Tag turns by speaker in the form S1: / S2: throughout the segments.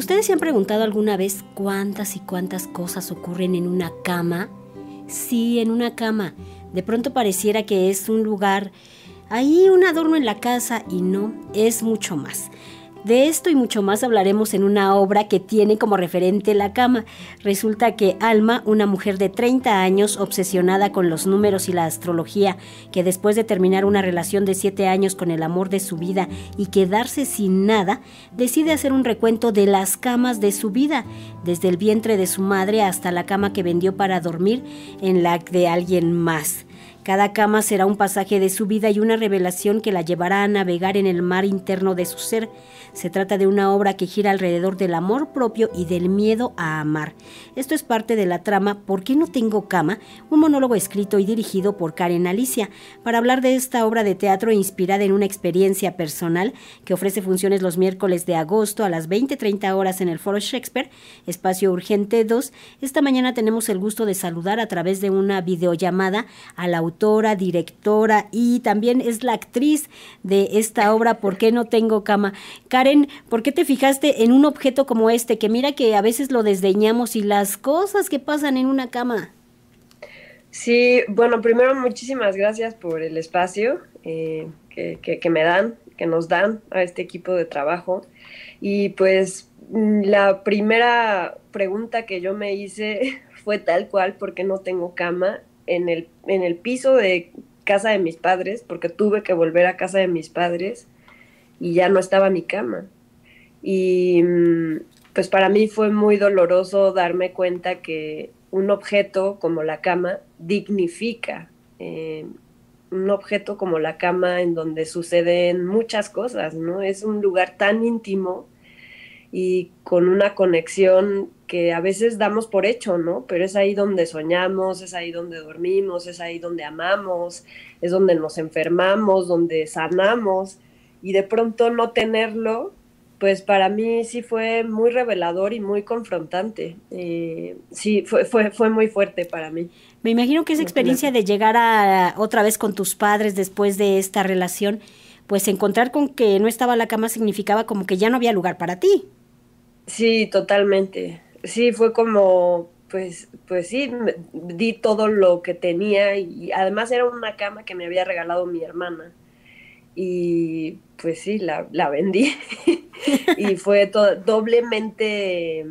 S1: ¿Ustedes se han preguntado alguna vez cuántas y cuántas cosas ocurren en una cama? Sí, en una cama. De pronto pareciera que es un lugar, ahí un adorno en la casa y no, es mucho más. De esto y mucho más hablaremos en una obra que tiene como referente la cama. Resulta que Alma, una mujer de 30 años obsesionada con los números y la astrología, que después de terminar una relación de 7 años con el amor de su vida y quedarse sin nada, decide hacer un recuento de las camas de su vida, desde el vientre de su madre hasta la cama que vendió para dormir en la de alguien más. Cada cama será un pasaje de su vida y una revelación que la llevará a navegar en el mar interno de su ser. Se trata de una obra que gira alrededor del amor propio y del miedo a amar. Esto es parte de la trama ¿Por qué no tengo cama? Un monólogo escrito y dirigido por Karen Alicia, para hablar de esta obra de teatro inspirada en una experiencia personal que ofrece funciones los miércoles de agosto a las 20.30 horas en el Foro Shakespeare, Espacio Urgente 2. Esta mañana tenemos el gusto de saludar a través de una videollamada a la directora y también es la actriz de esta obra ¿Por qué no tengo cama? Karen, ¿por qué te fijaste en un objeto como este? Que mira que a veces lo desdeñamos y las cosas que pasan en una cama.
S2: Sí, bueno, primero muchísimas gracias por el espacio eh, que, me dan, que nos dan a este equipo de trabajo. Y pues mm, la primera pregunta que yo me hice fue tal cual, porque no tengo cama en el, en el piso de casa de mis padres, porque tuve que volver a casa de mis padres y ya no estaba mi cama. Y mm, pues para mí fue muy doloroso darme cuenta que un objeto como la cama dignifica. Eh, un objeto como la cama en donde suceden muchas cosas, ¿no? Es un lugar tan íntimo y con una conexión que a veces damos por hecho, ¿no? Pero es ahí donde soñamos, es ahí donde dormimos, es ahí donde amamos, es donde nos enfermamos, donde sanamos y de pronto no tenerlo, pues para mí sí fue muy revelador y muy confrontante. Eh, sí, fue, fue, fue muy fuerte para mí.
S1: Me imagino que esa experiencia de llegar a otra vez con tus padres después de esta relación, pues encontrar con que no estaba la cama significaba como que ya no había lugar para ti.
S2: Sí, totalmente. Sí, fue como, pues, pues sí, di todo lo que tenía y además era una cama que me había regalado mi hermana y pues sí, la, vendí y fue todo, doblemente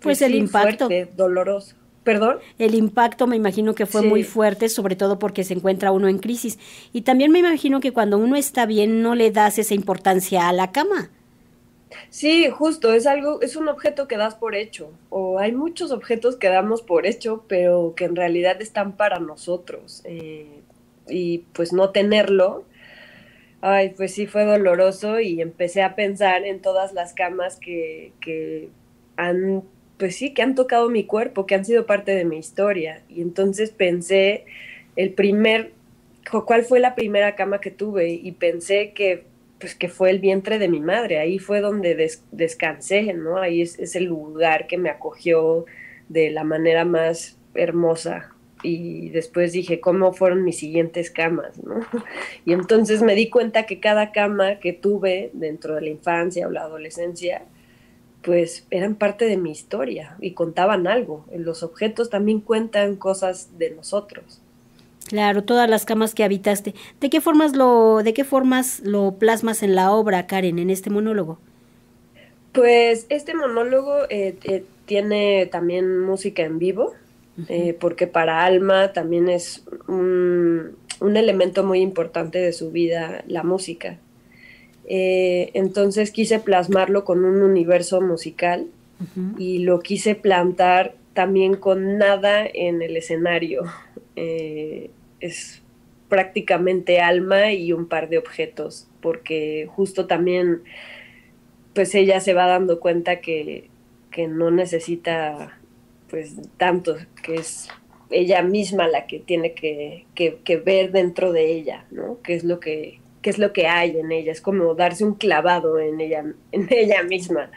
S1: pues, pues el impacto
S2: doloroso. ¿Perdón?
S1: El impacto me imagino que fue muy fuerte, sobre todo porque se encuentra uno en crisis. Y también me imagino que cuando uno está bien no le das esa importancia a la cama.
S2: Sí, justo, es algo, es un objeto que das por hecho. O hay muchos objetos que damos por hecho, pero que en realidad están para nosotros. Eh, y pues no tenerlo, Ay, pues sí fue doloroso y empecé a pensar en todas las camas que, que han, pues sí, que han tocado mi cuerpo, que han sido parte de mi historia. Y entonces pensé, el primer, ¿cuál fue la primera cama que tuve? Y pensé que, pues que fue el vientre de mi madre, ahí fue donde descansé, ¿no? Ahí es, es el lugar que me acogió de la manera más hermosa y después dije, ¿cómo fueron mis siguientes camas? ¿no? Y entonces me di cuenta que cada cama que tuve dentro de la infancia o la adolescencia, pues eran parte de mi historia y contaban algo. Los objetos también cuentan cosas de nosotros.
S1: Claro, todas las camas que habitaste. ¿De qué formas lo, de qué formas lo plasmas en la obra, Karen, en este monólogo?
S2: Pues este monólogo eh, eh, tiene también música en vivo, eh, porque para Alma también es un, elemento muy importante de su vida la música. Eh, entonces quise plasmarlo con un universo musical y lo quise plantar también con nada en el escenario. Eh, es prácticamente alma y un par de objetos, porque justo también pues ella se va dando cuenta que, que no necesita pues tanto, que es ella misma la que tiene que, ver dentro de ella, ¿no? ¿Qué es lo que, es lo que hay en ella? Es como darse un clavado en ella, en ella misma.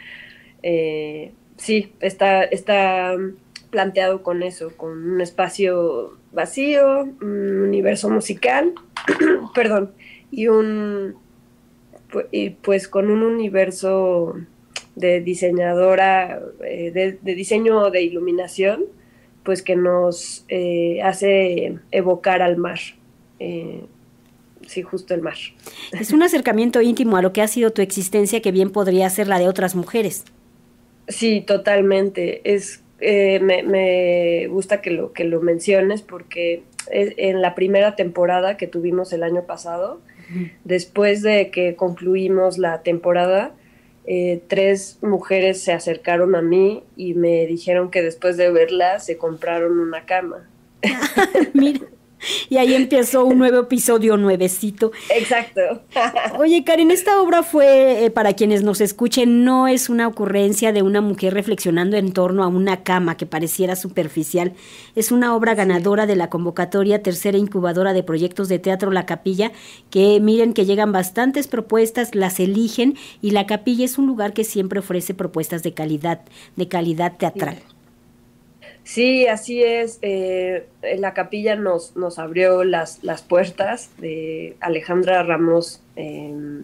S2: Eh, sí, está, está planteado con eso, con un espacio vacío, un universo musical, perdón, y un y pues con un universo de diseñadora, eh, de, diseño de iluminación, pues que nos eh, hace evocar al mar. sí, justo el mar.
S1: Es un acercamiento íntimo a lo que ha sido tu existencia que bien podría ser la de otras mujeres.
S2: Sí, totalmente. Es, me, me, gusta que lo, que lo menciones porque en la primera temporada que tuvimos el año pasado, después de que concluimos la temporada, eh, tres mujeres se acercaron a mí y me dijeron que después de verla se compraron una cama.
S1: Mira. Y ahí empezó un nuevo episodio nuevecito.
S2: Exacto.
S1: Oye, Karen, esta obra fue, eh, para quienes nos escuchen, no es una ocurrencia de una mujer reflexionando en torno a una cama que pareciera superficial. Es una obra ganadora de la convocatoria tercera incubadora de proyectos de teatro La Capilla, que miren que llegan bastantes propuestas, las eligen y La Capilla es un lugar que siempre ofrece propuestas de calidad, de calidad teatral.
S2: Sí, así es. Eh, la capilla nos, nos abrió las, las puertas de Alejandra Ramos. Em,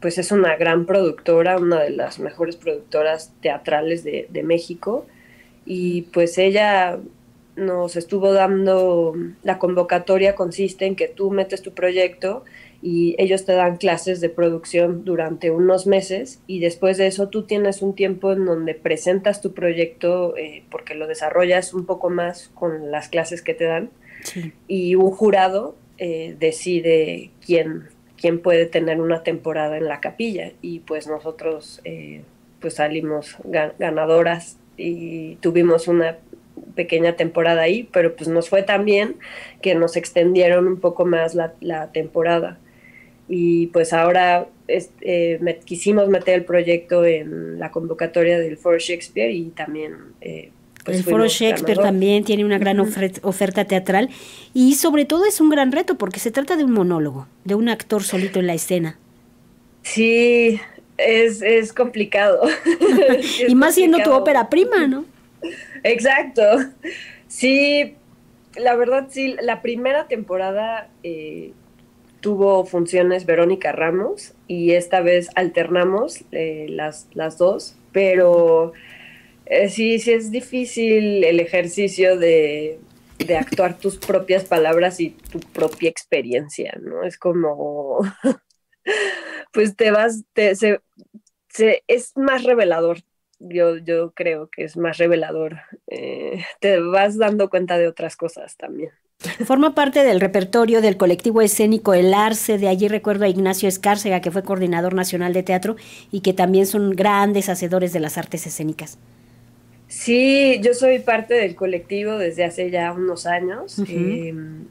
S2: pues es una gran productora, una de las mejores productoras teatrales de, de México. Y pues ella nos estuvo dando, la convocatoria consiste en que tú metes tu proyecto y ellos te dan clases de producción durante unos meses y después de eso tú tienes un tiempo en donde presentas tu proyecto eh, porque lo desarrollas un poco más con las clases que te dan y un jurado eh, decide quién, quién puede tener una temporada en la capilla y pues nosotros eh, pues salimos ganadoras y tuvimos una pequeña temporada ahí, pero pues nos fue tan bien que nos extendieron un poco más la, la temporada y pues ahora eh, quisimos meter el proyecto en la convocatoria del Foro Shakespeare y también...
S1: Eh, pues el Foro Shakespeare también tiene una gran oferta teatral y sobre todo es un gran reto porque se trata de un monólogo, de un actor solito en la escena.
S2: Sí, es, es complicado.
S1: y más siendo tu ópera prima, ¿no?
S2: Exacto. Sí, la verdad sí, la primera temporada eh, tuvo funciones Verónica Ramos y esta vez alternamos eh, las, las dos, pero eh, sí, sí es difícil el ejercicio de, actuar tus propias palabras y tu propia experiencia, ¿no? Es como, pues te vas, te, se, es más revelador. Yo, yo creo que es más revelador. Eh, te vas dando cuenta de otras cosas también.
S1: Forma parte del repertorio del colectivo escénico El Arce, de allí recuerdo a Ignacio Escárcega, que fue coordinador nacional de teatro y que también son grandes hacedores de las artes escénicas.
S2: Sí, yo soy parte del colectivo desde hace ya unos años em,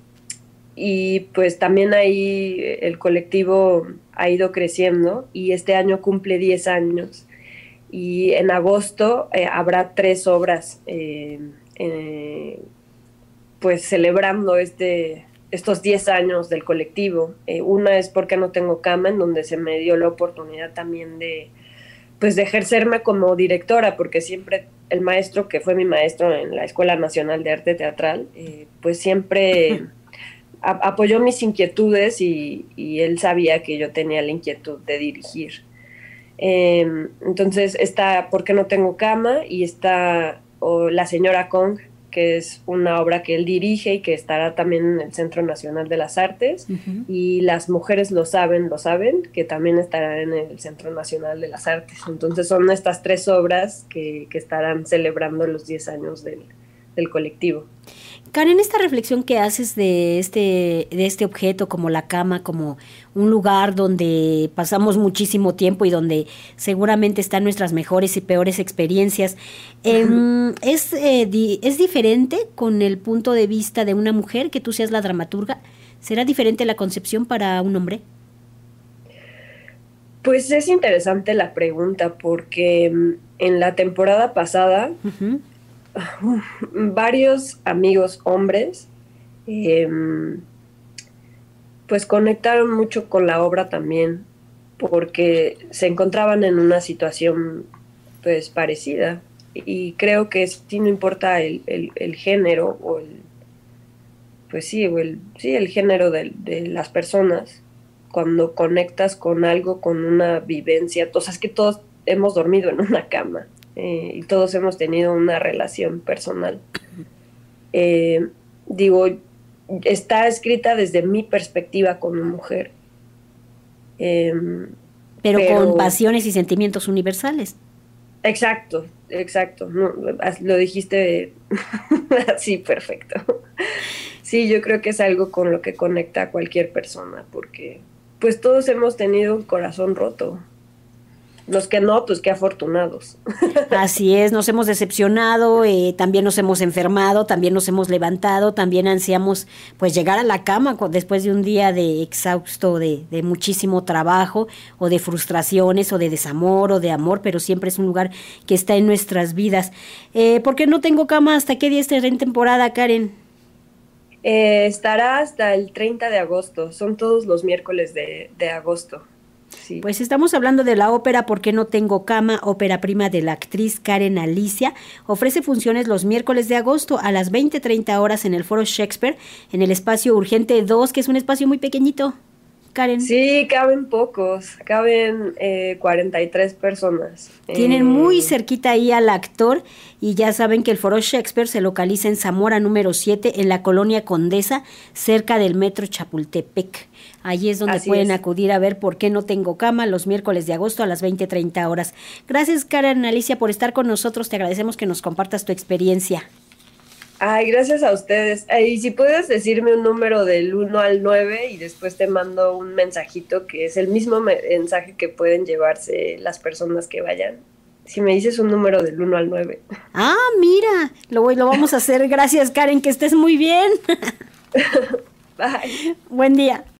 S2: y pues también ahí el colectivo ha ido creciendo y este año cumple 10 años y en agosto eh, habrá tres obras. Em, eh, pues celebrando este, estos 10 años del colectivo. Eh, una es porque no tengo cama, en donde se me dio la oportunidad también de, pues de ejercerme como directora, porque siempre el maestro que fue mi maestro en la Escuela Nacional de Arte Teatral, eh, pues siempre apoyó mis inquietudes y, él sabía que yo tenía la inquietud de dirigir. Em, entonces está ¿Por qué no tengo cama? y está La señora Kong, que es una obra que él dirige y que estará también en el Centro Nacional de las Artes. Y Las Mujeres lo saben, lo saben, que también estará en el Centro Nacional de las Artes. Entonces son estas tres obras que, que estarán celebrando los 10 años del, del colectivo.
S1: Karen, esta reflexión que haces de este, de este objeto como la cama, como un lugar donde pasamos muchísimo tiempo y donde seguramente están nuestras mejores y peores experiencias, em, ¿es, eh, ¿es diferente con el punto de vista de una mujer que tú seas la dramaturga? ¿Será diferente la concepción para un hombre?
S2: Pues es interesante la pregunta porque em, en la temporada pasada varios amigos hombres em, pues conectaron mucho con la obra también porque se encontraban en una situación pues parecida. Y creo que si no importa el, género o el pues sí, el, sí, el género de, las personas, cuando conectas con algo, con una vivencia, o es que todos hemos dormido en una cama eh, y todos hemos tenido una relación personal. Eh, digo, está escrita desde mi perspectiva como mujer.
S1: Em, pero, con pasiones y sentimientos universales.
S2: Exacto, exacto. lo dijiste así, perfecto. Sí, yo creo que es algo con lo que conecta a cualquier persona, porque pues todos hemos tenido un corazón roto. Los que no, pues qué afortunados.
S1: Así es, nos hemos decepcionado, eh, también nos hemos enfermado, también nos hemos levantado, también ansiamos pues llegar a la cama después de un día de exhausto, de, de muchísimo trabajo, o de frustraciones, o de desamor, o de amor, pero siempre es un lugar que está en nuestras vidas. Eh, ¿Por qué no tengo cama? ¿Hasta qué día estará en temporada, Karen?
S2: Eh, estará hasta el 30 de agosto, son todos los miércoles de, de agosto.
S1: Pues estamos hablando de la ópera ¿Por qué no tengo cama? Ópera prima de la actriz Karen Alicia. Ofrece funciones los miércoles de agosto a las 20.30 horas en el Foro Shakespeare, en el espacio Urgente 2, que es un espacio muy pequeñito. Karen.
S2: Sí, caben pocos, caben eh, 43 personas.
S1: Tienen muy eh, cerquita ahí al actor y ya saben que el Foro Shakespeare se localiza en Zamora número 7 en la colonia Condesa, cerca del metro Chapultepec. Allí es donde pueden acudir a ver por qué no tengo cama los miércoles de agosto a las 20.30 horas. Gracias Karen Alicia por estar con nosotros, te agradecemos que nos compartas tu experiencia.
S2: Ay, gracias a ustedes. Y si puedes decirme un número del 1 al 9 y después te mando un mensajito que es el mismo mensaje que pueden llevarse las personas que vayan. Si me dices un número del 1 al 9.
S1: Ah, mira, lo, lo vamos a hacer. Gracias, Karen, que estés muy bien.
S2: Bye.
S1: Buen día.